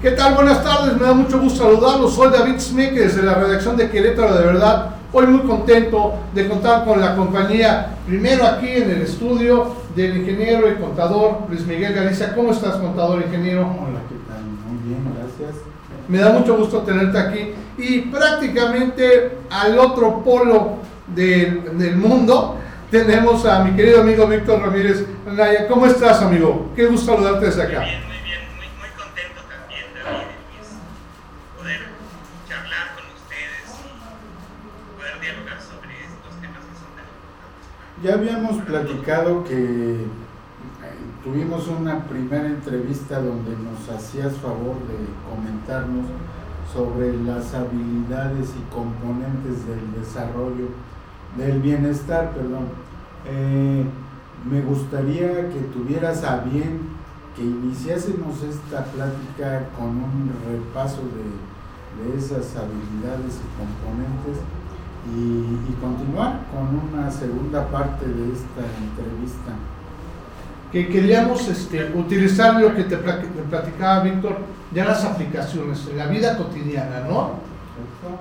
¿Qué tal? Buenas tardes, me da mucho gusto saludarlos. Soy David Smith desde la redacción de Querétaro de Verdad. Hoy muy contento de contar con la compañía, primero aquí en el estudio del ingeniero y contador Luis Miguel Galicia. ¿Cómo estás, contador ingeniero? Hola, ¿qué tal? Muy bien, gracias. Me da mucho gusto tenerte aquí. Y prácticamente al otro polo del, del mundo tenemos a mi querido amigo Víctor Ramírez. Naya, ¿cómo estás, amigo? Qué gusto saludarte desde acá. Ya habíamos platicado que eh, tuvimos una primera entrevista donde nos hacías favor de comentarnos sobre las habilidades y componentes del desarrollo, del bienestar, perdón. Eh, me gustaría que tuvieras a bien que iniciásemos esta plática con un repaso de, de esas habilidades y componentes y, continuar con una segunda parte de esta entrevista. Que queríamos este, utilizar lo que te, platicaba Víctor, ya las aplicaciones en la vida cotidiana, ¿no?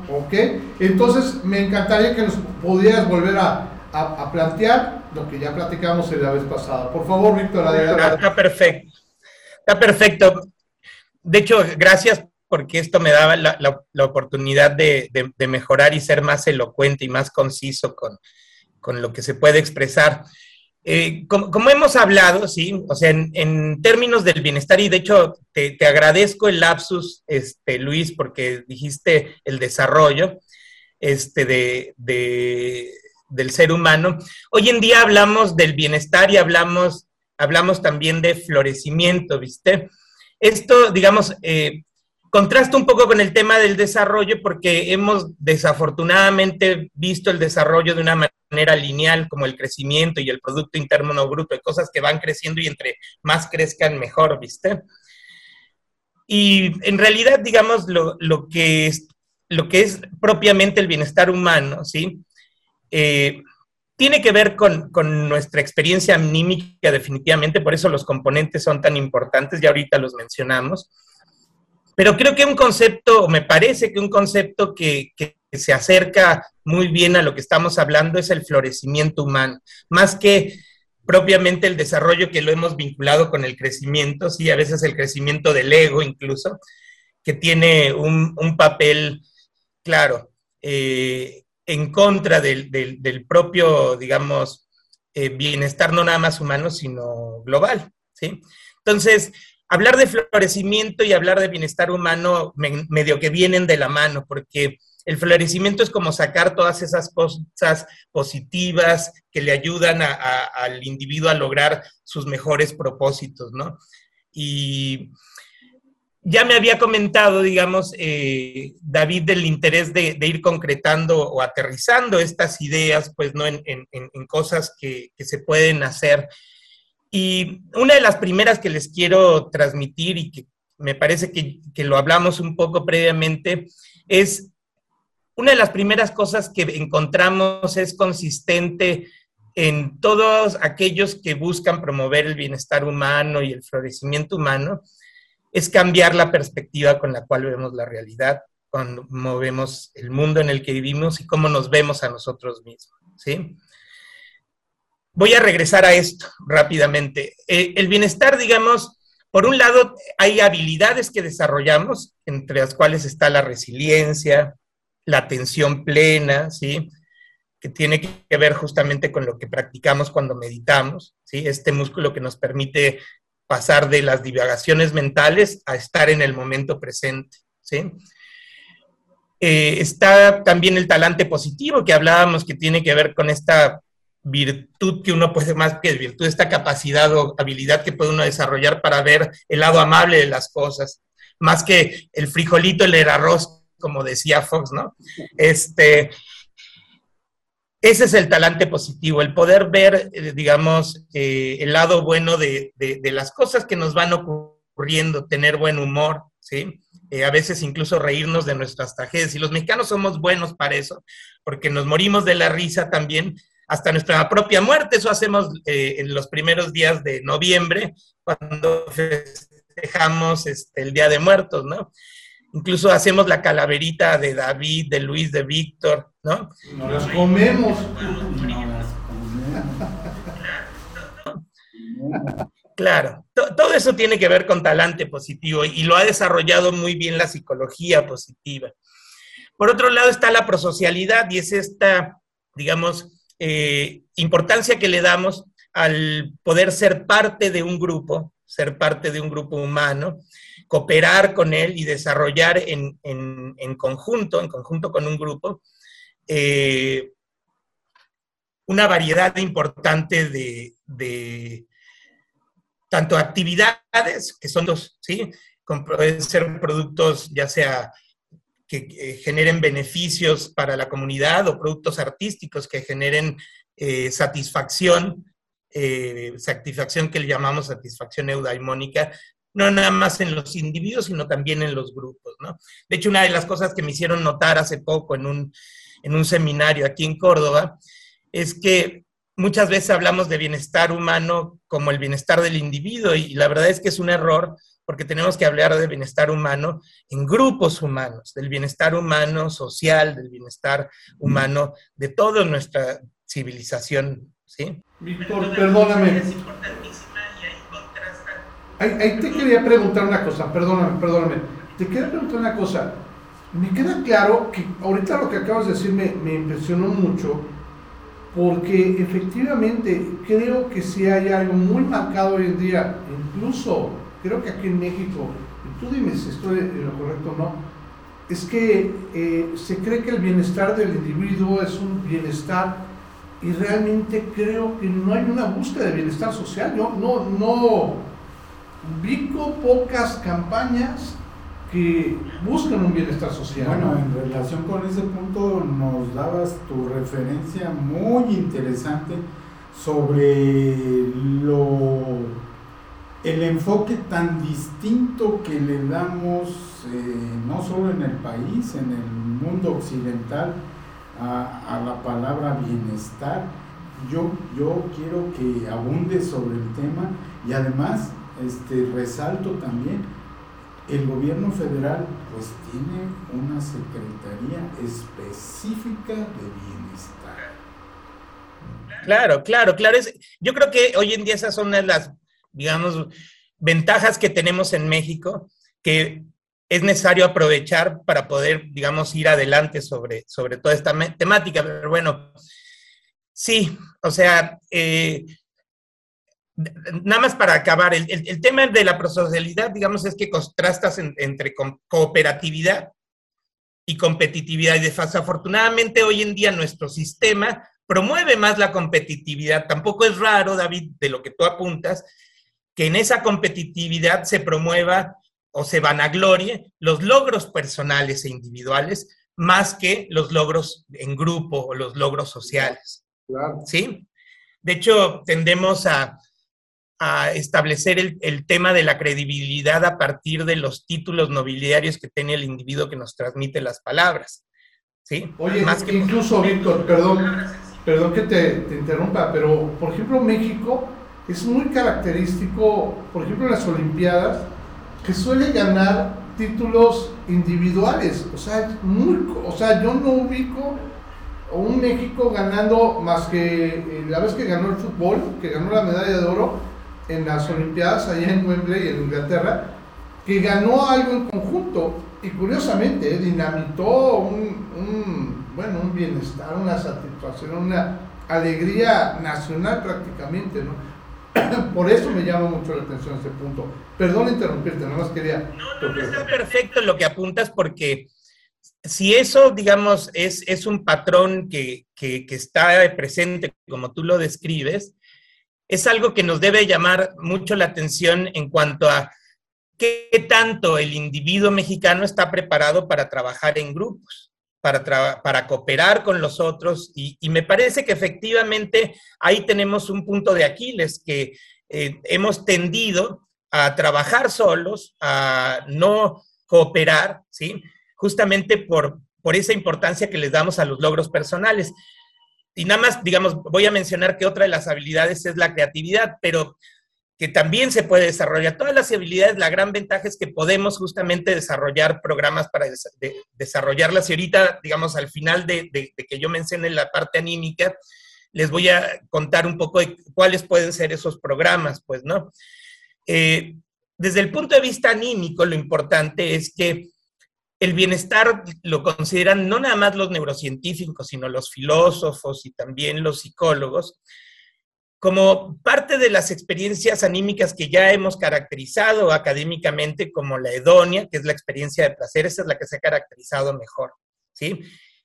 Ok, entonces me encantaría que nos pudieras volver a, a, plantear lo que ya platicamos la vez pasada. Por favor, Víctor, adelante. Está perfecto. Está perfecto. De hecho, gracias porque esto me daba la, oportunidad de, mejorar y ser más elocuente y más conciso con, lo que se puede expresar. Eh, como, hemos hablado, sí, o sea, en, términos del bienestar, y de hecho te, agradezco el lapsus, este, Luis, porque dijiste el desarrollo este, de, del ser humano. Hoy en día hablamos del bienestar y hablamos, hablamos también de florecimiento, ¿viste? Esto, digamos, eh, Contrasta un poco con el tema del desarrollo porque hemos desafortunadamente visto el desarrollo de una manera lineal como el crecimiento y el Producto Interno Bruto, de cosas que van creciendo y entre más crezcan mejor, ¿viste? Y en realidad, digamos, lo, que, es, lo que es propiamente el bienestar humano, ¿sí? Eh, tiene que ver con, con, nuestra experiencia anímica definitivamente, por eso los componentes son tan importantes, ya ahorita los mencionamos pero creo que un concepto, me parece que un concepto que, se acerca muy bien a lo que estamos hablando es el florecimiento humano, más que propiamente el desarrollo que lo hemos vinculado con el crecimiento, sí, a veces el crecimiento del ego incluso, que tiene un, papel claro eh, en contra del, propio, digamos, eh, bienestar no nada más humano, sino global, ¿sí? Entonces, hablar de florecimiento y hablar de bienestar humano medio que vienen de la mano, porque el florecimiento es como sacar todas esas cosas positivas que le ayudan al individuo a lograr sus mejores propósitos, ¿no? Y ya me había comentado, digamos, eh, David, del interés de, ir concretando o aterrizando estas ideas, pues, ¿no? En, cosas que, que se pueden hacer. Y una de las primeras que les quiero transmitir y que me parece que, lo hablamos un poco previamente es una de las primeras cosas que encontramos es consistente en todos aquellos que buscan promover el bienestar humano y el florecimiento humano, es cambiar la perspectiva con la cual vemos la realidad, cómo vemos el mundo en el que vivimos y cómo nos vemos a nosotros mismos, ¿sí? Voy a regresar a esto rápidamente. Eh, el bienestar, digamos, por un lado, hay habilidades que desarrollamos, entre las cuales está la resiliencia, la atención plena, ¿sí? que tiene que ver justamente con lo que practicamos cuando meditamos, ¿sí? este músculo que nos permite pasar de las divagaciones mentales a estar en el momento presente. ¿sí? Eh, está también el talante positivo que hablábamos que tiene que ver con esta virtud que uno puede, más que virtud, esta capacidad o habilidad que puede uno desarrollar para ver el lado amable de las cosas, más que el frijolito, el arroz, como decía Fox, ¿no? Este, ese es el talante positivo, el poder ver, eh, digamos, eh, el lado bueno de, las cosas que nos van ocurriendo, tener buen humor, ¿sí? Eh, a veces incluso reírnos de nuestras tragedias. Y los mexicanos somos buenos para eso, porque nos morimos de la risa también, hasta nuestra propia muerte. Eso hacemos eh, en los primeros días de noviembre, cuando festejamos este, el Día de Muertos, ¿no? Incluso hacemos la calaverita de David, de Luis, de Víctor, ¿no? Nos las comemos. Claro, todo eso tiene que ver con talante positivo y lo ha desarrollado muy bien la psicología positiva. Por otro lado está la prosocialidad y es esta, digamos, eh, importancia que le damos al poder ser parte de un grupo, ser parte de un grupo humano, cooperar con él y desarrollar en, conjunto, en conjunto con un grupo, eh, una variedad importante de, tanto actividades, que son dos, ¿sí? pueden ser productos ya sea que, generen beneficios para la comunidad o productos artísticos que generen eh, satisfacción, eh, satisfacción que le llamamos satisfacción eudaimónica, no nada más en los individuos, sino también en los grupos, ¿no? De hecho, una de las cosas que me hicieron notar hace poco en un, en un seminario aquí en Córdoba es que muchas veces hablamos de bienestar humano como el bienestar del individuo y la verdad es que es un error porque tenemos que hablar de bienestar humano en grupos humanos, del bienestar humano social, del bienestar humano de toda nuestra civilización, ¿sí? Víctor, perdóname. Ahí, ahí te quería preguntar una cosa, perdóname, perdóname. Te quería preguntar una cosa. Me queda claro que ahorita lo que acabas de decir me, me impresionó mucho porque efectivamente creo que si hay algo muy marcado hoy en día, incluso creo que aquí en México, tú dime si estoy en lo correcto o no, es que eh, se cree que el bienestar del individuo es un bienestar y realmente creo que no hay una búsqueda de bienestar social. Yo no, no ubico pocas campañas que buscan un bienestar social. Bueno, en relación con ese punto nos dabas tu referencia muy interesante sobre lo el enfoque tan distinto que le damos eh, no solo en el país, en el mundo occidental a, a, la palabra bienestar. Yo, yo quiero que abunde sobre el tema y además este, resalto también el gobierno federal pues tiene una secretaría específica de bienestar. Claro, claro, claro. yo creo que hoy en día esas son las, digamos, ventajas que tenemos en México que es necesario aprovechar para poder, digamos, ir adelante sobre, sobre toda esta temática. Pero bueno, sí, o sea, eh, nada más para acabar, el, tema de la prosocialidad, digamos, es que contrastas entre cooperatividad y competitividad. Y desafortunadamente hoy en día nuestro sistema promueve más la competitividad. Tampoco es raro, David, de lo que tú apuntas, que en esa competitividad se promueva o se vanaglorie los logros personales e individuales más que los logros en grupo o los logros sociales. ¿Sí? De hecho, tendemos a, a establecer el, tema de la credibilidad a partir de los títulos nobiliarios que tiene el individuo que nos transmite las palabras. ¿sí? Oye, Más que incluso, Víctor, perdón, perdón que te, te, interrumpa, pero por ejemplo México es muy característico, por ejemplo en las Olimpiadas, que suele ganar títulos individuales. O sea, muy, o sea yo no ubico un México ganando más que eh, la vez que ganó el fútbol, que ganó la medalla de oro, en las Olimpiadas allá en Wembley, en Inglaterra, que ganó algo en conjunto y curiosamente eh, dinamitó un, bueno, un bienestar, una satisfacción, una alegría nacional prácticamente, ¿no? Por eso me llama mucho la atención este punto. Perdón interrumpirte, nada más quería... No, no, está perfecto lo que apuntas porque si eso, digamos, es, es un patrón que, que, que está presente como tú lo describes, es algo que nos debe llamar mucho la atención en cuanto a qué tanto el individuo mexicano está preparado para trabajar en grupos, para, para cooperar con los otros. Y, me parece que efectivamente ahí tenemos un punto de Aquiles, que eh, hemos tendido a trabajar solos, a no cooperar, ¿sí? Justamente por, por esa importancia que les damos a los logros personales. Y nada más, digamos, voy a mencionar que otra de las habilidades es la creatividad, pero que también se puede desarrollar. Todas las habilidades, la gran ventaja es que podemos justamente desarrollar programas para desarrollarlas. Y ahorita, digamos, al final de, que yo mencione la parte anímica, les voy a contar un poco de cuáles pueden ser esos programas, pues, ¿no? Eh, desde el punto de vista anímico, lo importante es que el bienestar lo consideran no nada más los neurocientíficos, sino los filósofos y también los psicólogos, como parte de las experiencias anímicas que ya hemos caracterizado académicamente como la hedonia, que es la experiencia de placer, esa es la que se ha caracterizado mejor, ¿sí?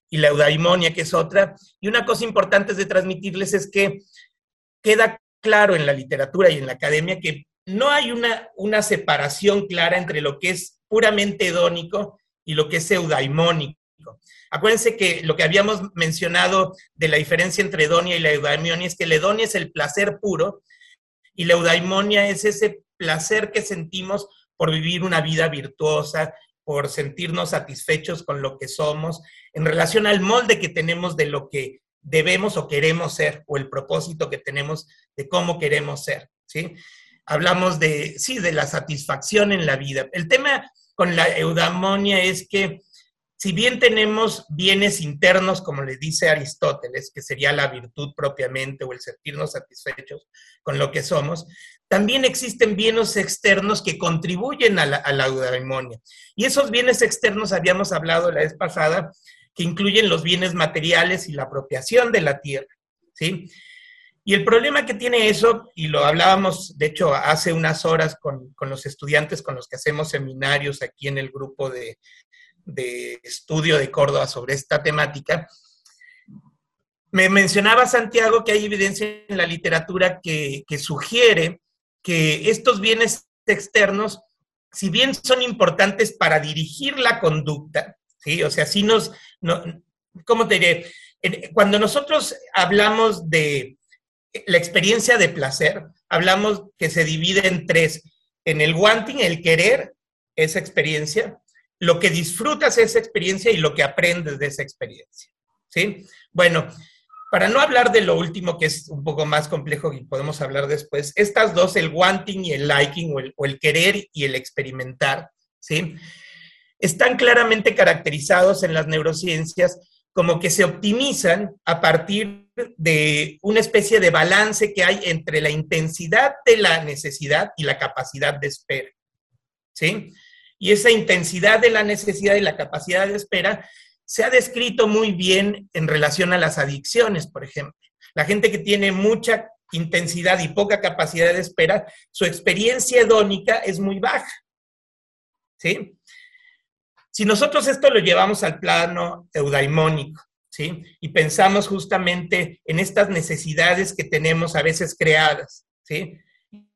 Y la eudaimonia, que es otra. Y una cosa importante de transmitirles es que queda claro en la literatura y en la academia que no hay una, una separación clara entre lo que es puramente hedónico y lo que es eudaimónico. Acuérdense que lo que habíamos mencionado de la diferencia entre hedonia y la eudaimonia es que la hedonia es el placer puro y la eudaimonia es ese placer que sentimos por vivir una vida virtuosa, por sentirnos satisfechos con lo que somos, en relación al molde que tenemos de lo que debemos o queremos ser, o el propósito que tenemos de cómo queremos ser, ¿sí? Hablamos de, sí, de la satisfacción en la vida. El tema con la eudaimonia es que si bien tenemos bienes internos, como le dice Aristóteles, que sería la virtud propiamente o el sentirnos satisfechos con lo que somos, también existen bienes externos que contribuyen a la, a eudaimonia. Y esos bienes externos habíamos hablado la vez pasada, que incluyen los bienes materiales y la apropiación de la tierra, ¿sí? Y el problema que tiene eso, y lo hablábamos, de hecho, hace unas horas con, con los estudiantes con los que hacemos seminarios aquí en el grupo de, de estudio de Córdoba sobre esta temática, me mencionaba Santiago que hay evidencia en la literatura que, sugiere que estos bienes externos, si bien son importantes para dirigir la conducta, ¿sí? O sea, si nos, no, ¿cómo te diré? Cuando nosotros hablamos de la experiencia de placer, hablamos que se divide en tres, en el wanting, el querer, esa experiencia, lo que disfrutas esa experiencia y lo que aprendes de esa experiencia. ¿Sí? Bueno, para no hablar de lo último, que es un poco más complejo y podemos hablar después, estas dos, el wanting y el liking, o el, querer y el experimentar, ¿sí? Están claramente caracterizados en las neurociencias como que se optimizan a partir de una especie de balance que hay entre la intensidad de la necesidad y la capacidad de espera. ¿Sí? y esa intensidad de la necesidad y la capacidad de espera se ha descrito muy bien en relación a las adicciones, por ejemplo. La gente que tiene mucha intensidad y poca capacidad de espera, su experiencia hedónica es muy baja. ¿Sí? Si nosotros esto lo llevamos al plano eudaimónico, ¿sí? Y pensamos justamente en estas necesidades que tenemos a veces creadas, ¿sí?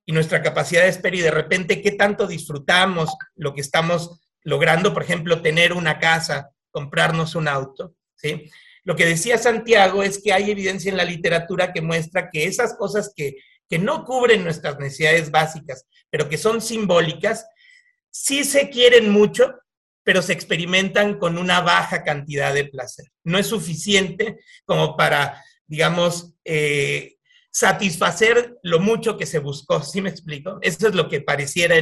y nuestra capacidad de espera y de repente qué tanto disfrutamos lo que estamos logrando, por ejemplo, tener una casa, comprarnos un auto, ¿sí? Lo que decía Santiago es que hay evidencia en la literatura que muestra que esas cosas que, que no cubren nuestras necesidades básicas, pero que son simbólicas, sí se quieren mucho, pero se experimentan con una baja cantidad de placer. No es suficiente como para, digamos, eh, satisfacer lo mucho que se buscó, ¿sí me explico? Eso es lo que pareciera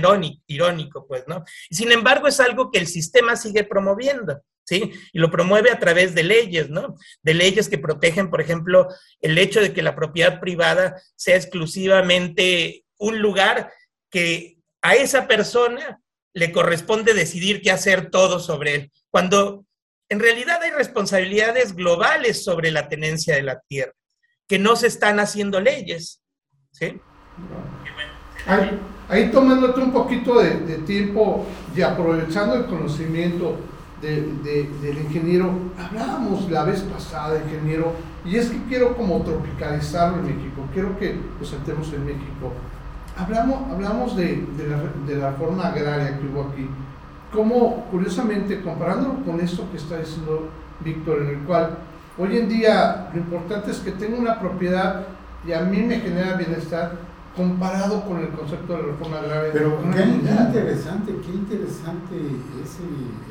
irónico, pues, ¿no? Sin embargo es algo que el sistema sigue promoviendo, ¿sí? Y lo promueve a través de leyes, ¿no? De leyes que protegen, por ejemplo, el hecho de que la propiedad privada sea exclusivamente un lugar que a esa persona le corresponde decidir qué hacer todo sobre él, cuando en realidad hay responsabilidades globales sobre la tenencia de la tierra que no se están haciendo leyes. ¿sí? Ahí, tomándote un poquito de, tiempo y aprovechando el conocimiento del ingeniero, hablábamos la vez pasada, ingeniero, y es que quiero como tropicalizarlo en México, quiero que lo sentemos en México. Hablamos, hablamos de, la, de la forma agraria que hubo aquí, como curiosamente, comparándolo con esto que está diciendo Víctor, en el cual Hoy en día lo importante es que tenga una propiedad y a mí me genera bienestar comparado con el concepto de la reforma agraria. Pero qué, interesante, qué interesante ese,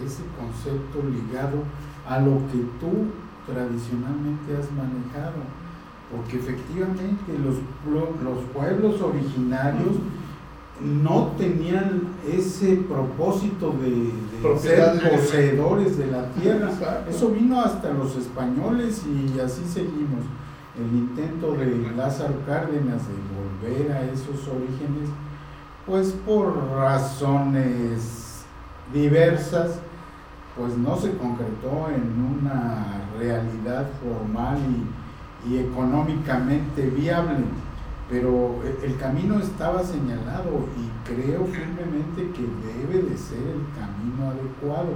ese concepto ligado a lo que tú tradicionalmente has manejado. Porque efectivamente los, los pueblos originarios no tenían ese propósito de, ser poseedores de la tierra. Eso vino hasta los españoles y así seguimos. El intento de Lázaro Cárdenas de volver a esos orígenes, pues por razones diversas, pues no se concretó en una realidad formal y, y económicamente viable pero el camino estaba señalado y creo firmemente que debe de ser el camino adecuado.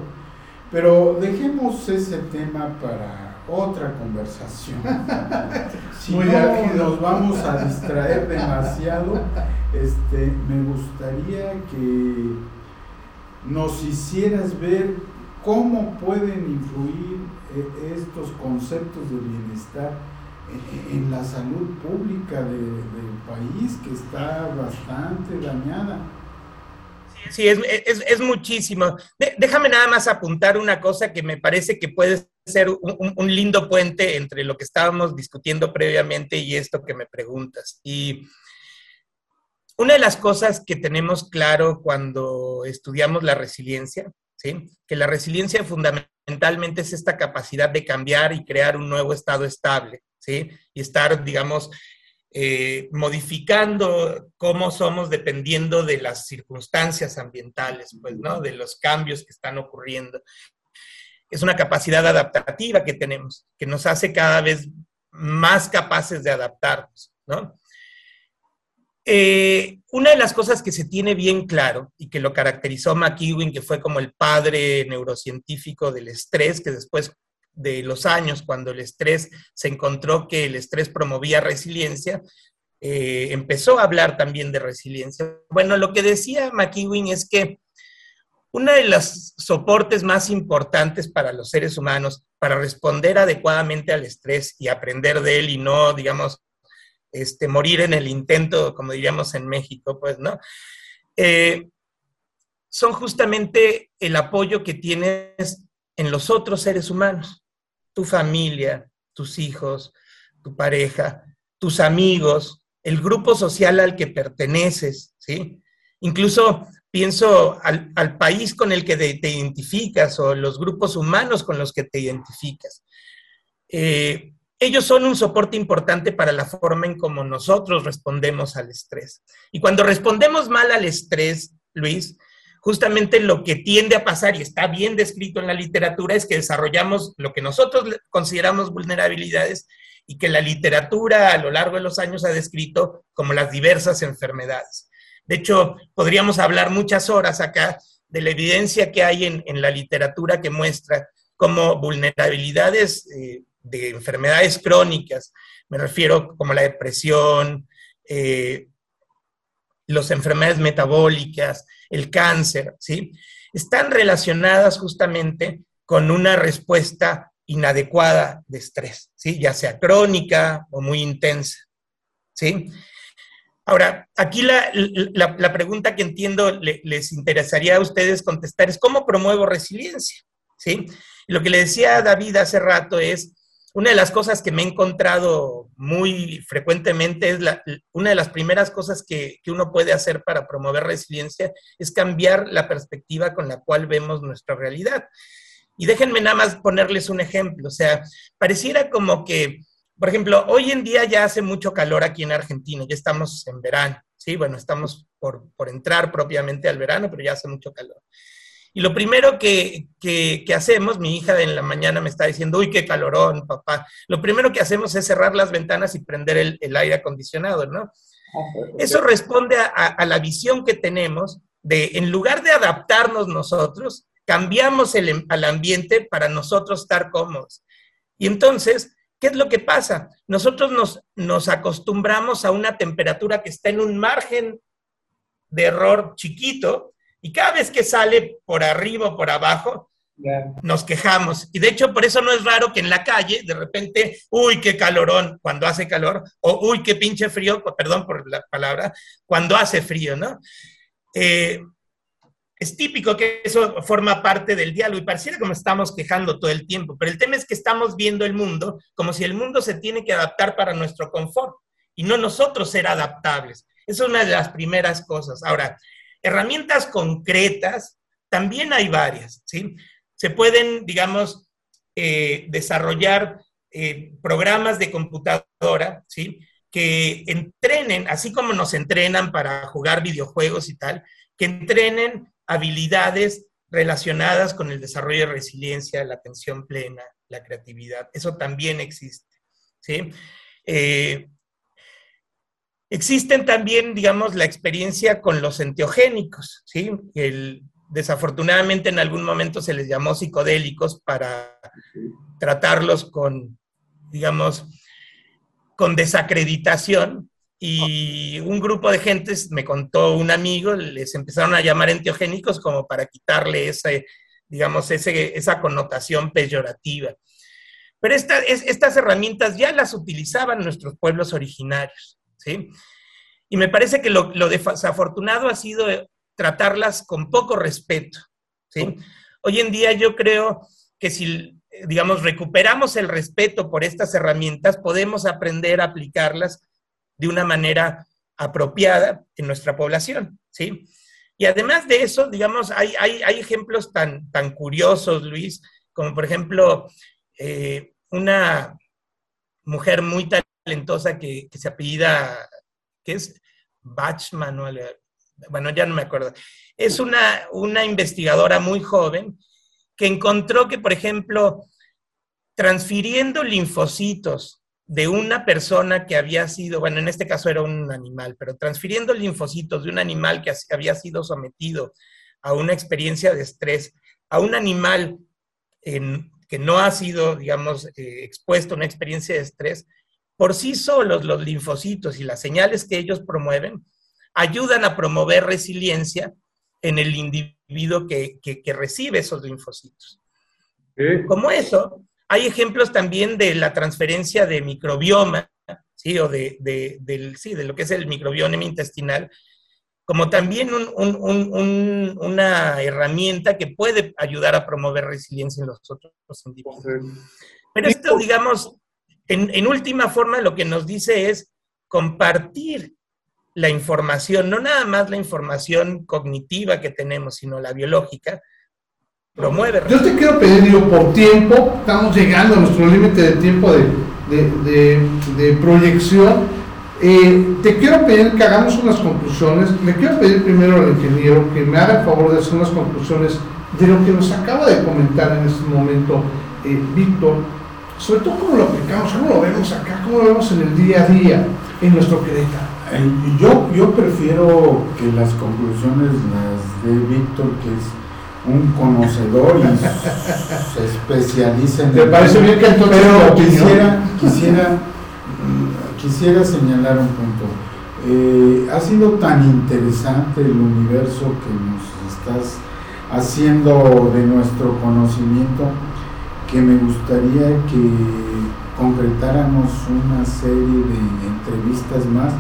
Pero dejemos ese tema para otra conversación. Si no nos vamos a distraer demasiado, este, me gustaría que nos hicieras ver cómo pueden influir eh, estos conceptos de bienestar en la salud pública del país que está bastante dañada. Sí, es, es, es muchísimo. déjame nada más apuntar una cosa que me parece que puede ser un, un, lindo puente entre lo que estábamos discutiendo previamente y esto que me preguntas. Y una de las cosas que tenemos claro cuando estudiamos la resiliencia, ¿sí? que la resiliencia fundamentalmente es esta capacidad de cambiar y crear un nuevo estado estable. Y estar, digamos, eh, modificando cómo somos dependiendo de las circunstancias ambientales, pues, ¿no? De los cambios que están ocurriendo. Es una capacidad adaptativa que tenemos, que nos hace cada vez más capaces de adaptarnos, ¿no? Eh, una de las cosas que se tiene bien claro y que lo caracterizó McEwen, que fue como el padre neurocientífico del estrés, que después de los años, cuando el estrés se encontró que el estrés promovía resiliencia, eh, empezó a hablar también de resiliencia. Bueno, lo que decía McEwen es que uno de los soportes más importantes para los seres humanos para responder adecuadamente al estrés y aprender de él y no, digamos, este, morir en el intento, como diríamos en México, pues, ¿no? Eh, son justamente el apoyo que tienes en los otros seres humanos tu familia, tus hijos, tu pareja, tus amigos, el grupo social al que perteneces, ¿sí? Incluso pienso al, país con el que te, identificas o los grupos humanos con los que te identificas. Eh, ellos son un soporte importante para la forma en cómo nosotros respondemos al estrés. Y cuando respondemos mal al estrés, Luis, justamente lo que tiende a pasar, y está bien descrito en la literatura, es que desarrollamos lo que nosotros consideramos vulnerabilidades y que la literatura a lo largo de los años ha descrito como las diversas enfermedades. De hecho, podríamos hablar muchas horas acá de la evidencia que hay en, la literatura que muestra como vulnerabilidades eh, de enfermedades crónicas, me refiero como la depresión, eh, las enfermedades metabólicas, el cáncer, ¿sí? Están relacionadas justamente con una respuesta inadecuada de estrés, ¿sí? Ya sea crónica o muy intensa, ¿sí? Ahora, aquí la, pregunta que entiendo les interesaría a ustedes contestar es, ¿cómo promuevo resiliencia? ¿Sí? Lo que le decía David hace rato es, una de las cosas que me he encontrado muy frecuentemente es la, una de las primeras cosas que, que, uno puede hacer para promover resiliencia es cambiar la perspectiva con la cual vemos nuestra realidad. Y déjenme nada más ponerles un ejemplo. O sea, pareciera como que, por ejemplo, hoy en día ya hace mucho calor aquí en Argentina, ya estamos en verano, ¿sí? Bueno, estamos por, por entrar propiamente al verano, pero ya hace mucho calor. Y lo primero que, hacemos, mi hija en la mañana me está diciendo, uy, qué calorón, papá. Lo primero que hacemos es cerrar las ventanas y prender el, aire acondicionado, ¿no? Eso responde a, la visión que tenemos de, en lugar de adaptarnos nosotros, cambiamos el, al ambiente para nosotros estar cómodos. Y entonces, ¿qué es lo que pasa? Nosotros nos, nos acostumbramos a una temperatura que está en un margen de error chiquito, y cada vez que sale por arriba o por abajo, nos quejamos. Y de hecho, por eso no es raro que en la calle, de repente, uy, qué calorón cuando hace calor, o uy, qué pinche frío, perdón por la palabra, cuando hace frío, ¿no? Eh, es típico que eso forma parte del diálogo y pareciera como estamos quejando todo el tiempo, pero el tema es que estamos viendo el mundo como si el mundo se tiene que adaptar para nuestro confort y no nosotros ser adaptables. Esa es una de las primeras cosas. Ahora, herramientas concretas, también hay varias, ¿sí? Se pueden, digamos, eh, desarrollar eh, programas de computadora, ¿sí? Que entrenen, así como nos entrenan para jugar videojuegos y tal, que entrenen habilidades relacionadas con el desarrollo de resiliencia, la atención plena, la creatividad. Eso también existe. ¿sí? Eh, existen también, digamos, la experiencia con los enteogénicos. ¿sí? Desafortunadamente en algún momento se les llamó psicodélicos para tratarlos con, digamos, con desacreditación, y un grupo de gentes, me contó un amigo, les empezaron a llamar enteogénicos como para quitarle ese, digamos, ese, esa connotación peyorativa. Pero estas herramientas ya las utilizaban nuestros pueblos originarios, ¿sí? Y me parece que lo, lo desafortunado ha sido tratarlas con poco respeto, ¿sí? Hoy en día yo creo que si, digamos, recuperamos el respeto por estas herramientas, podemos aprender a aplicarlas de una manera apropiada en nuestra población, ¿sí? Y además de eso, digamos, hay, hay, ejemplos tan, tan curiosos, Luis, como por ejemplo, eh, una mujer muy talentosa que, se apellida, que es Bachman, bueno, ya no me acuerdo. Es una, una investigadora muy joven que encontró que, por ejemplo, transfiriendo linfocitos de una persona que había sido, bueno, en este caso era un animal, pero transfiriendo linfocitos de un animal que había sido sometido a una experiencia de estrés, a un animal que no ha sido, digamos, eh, expuesto a una experiencia de estrés, por sí solos los linfocitos y las señales que ellos promueven ayudan a promover resiliencia en el individuo que, recibe esos linfocitos. Como eso, hay ejemplos también de la transferencia de microbioma, ¿sí? O de, del, sí, de lo que es el microbioma intestinal, como también una herramienta que puede ayudar a promover resiliencia en los otros individuos. Pero esto, digamos, en, en última forma lo que nos dice es compartir la información, no nada más la información cognitiva que tenemos, sino la biológica, promueve. Yo te quiero pedir, yo por tiempo, estamos llegando a nuestro límite de tiempo de, proyección. Eh, te quiero pedir que hagamos unas conclusiones. Me quiero pedir primero al ingeniero que me haga el favor de hacer unas conclusiones de lo que nos acaba de comentar en este momento eh, Víctor, sobre todo cómo lo aplicamos, cómo lo vemos acá, cómo lo vemos en el día a día en nuestro Querétaro. Yo, yo prefiero que las conclusiones las de Víctor, que es un conocedor y se especializa en... ¿Te parece bien que entonces... Pero quisiera, quisiera, quisiera señalar un punto. Eh, ha sido tan interesante el universo que nos estás haciendo de nuestro conocimiento que me gustaría que concretáramos una serie de entrevistas más,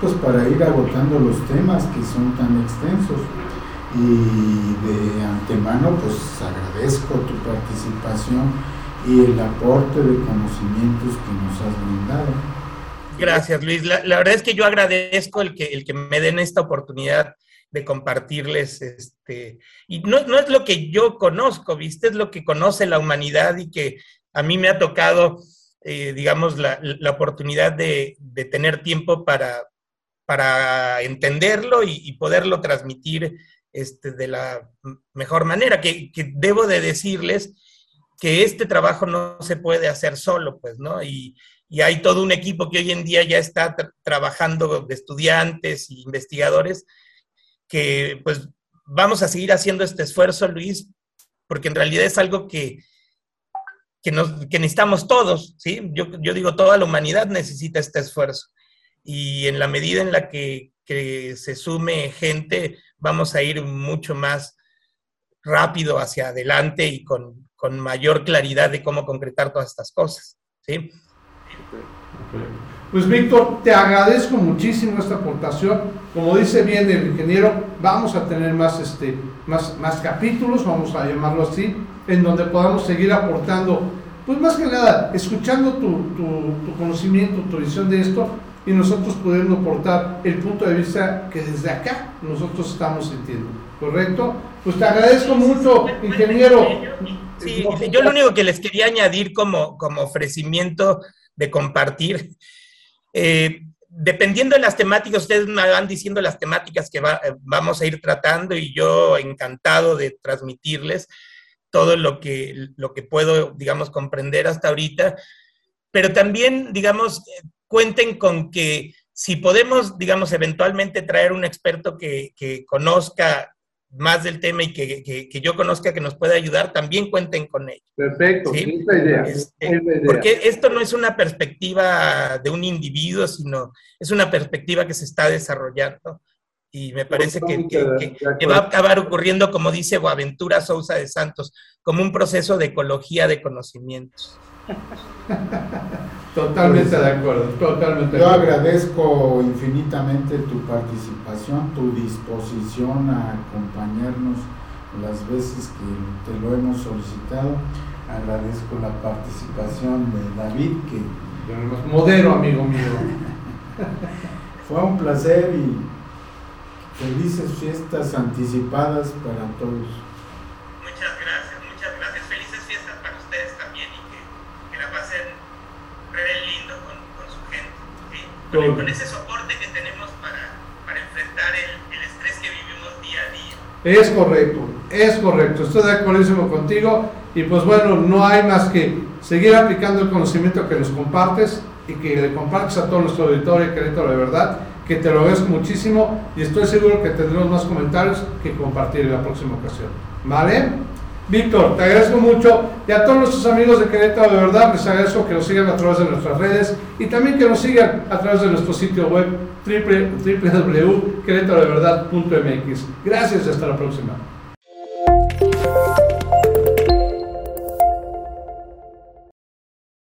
pues para ir agotando los temas que son tan extensos y de antemano pues agradezco tu participación y el aporte de conocimientos que nos has brindado. Gracias Luis, la, verdad es que yo agradezco el que, el que me den esta oportunidad de compartirles, este, y no, no es lo que yo conozco, viste, es lo que conoce la humanidad y que a mí me ha tocado, eh, digamos, la, la oportunidad de, de, tener tiempo para, para entenderlo y, poderlo transmitir este, de la mejor manera, que, debo de decirles que este trabajo no se puede hacer solo, pues, ¿no? Y, hay todo un equipo que hoy en día ya está trabajando de estudiantes y investigadores que, pues, vamos a seguir haciendo este esfuerzo, Luis, porque en realidad es algo que, que, nos, que necesitamos todos, ¿sí? Yo, yo digo, toda la humanidad necesita este esfuerzo. Y en la medida en la que, que se sume gente, vamos a ir mucho más rápido hacia adelante y con, mayor claridad de cómo concretar todas estas cosas. ¿sí? Pues Víctor, te agradezco muchísimo esta aportación. Como dice bien el ingeniero, vamos a tener más, este, más, más capítulos, vamos a llamarlo así, en donde podamos seguir aportando, pues más que nada, escuchando tu, tu, tu conocimiento, tu visión de esto y nosotros pudiendo aportar el punto de vista que desde acá nosotros estamos sintiendo. ¿Correcto? Pues te agradezco mucho, ingeniero. Sí, yo lo único que les quería añadir como, como ofrecimiento de compartir, eh, dependiendo de las temáticas, ustedes me van diciendo las temáticas que vamos a ir tratando y yo encantado de transmitirles todo lo que, lo que puedo, digamos, comprender hasta ahorita, pero también, digamos, cuenten con que si podemos, digamos, eventualmente traer un experto que, que conozca más del tema y que, que, yo conozca que nos pueda ayudar, también cuenten con ello. Perfecto, ¿sí? idea, este, Porque esto no es una perspectiva de un individuo, sino es una perspectiva que se está desarrollando. Y me parece que, que, va a acabar ocurriendo, como dice Boaventura Sousa de Santos, como un proceso de ecología de conocimientos. Totalmente de acuerdo, totalmente. Yo agradezco infinitamente tu participación, tu disposición a acompañarnos las veces que te lo hemos solicitado. Agradezco la participación de David, que modero amigo mío. Fue un placer y felices fiestas anticipadas para todos. Muchas gracias, muchas gracias. Felices fiestas para ustedes también y que, que la pasen lindo con, su gente, con, ese soporte que tenemos para, para enfrentar el, el, estrés que vivimos día a día. Es correcto, es correcto, estoy de acuerdo contigo y pues bueno, no hay más que seguir aplicando el conocimiento que nos compartes y que le compartes a todo nuestro auditorio Querétaro de verdad, que te lo agradezco muchísimo y estoy seguro que tendremos más comentarios que compartir en la próxima ocasión. ¿Vale? Víctor, te agradezco mucho y a todos nuestros amigos de Querétaro, de verdad, les agradezco que nos sigan a través de nuestras redes y también que nos sigan a través de nuestro sitio web www.querétarodeverdad.mx. Gracias y hasta la próxima.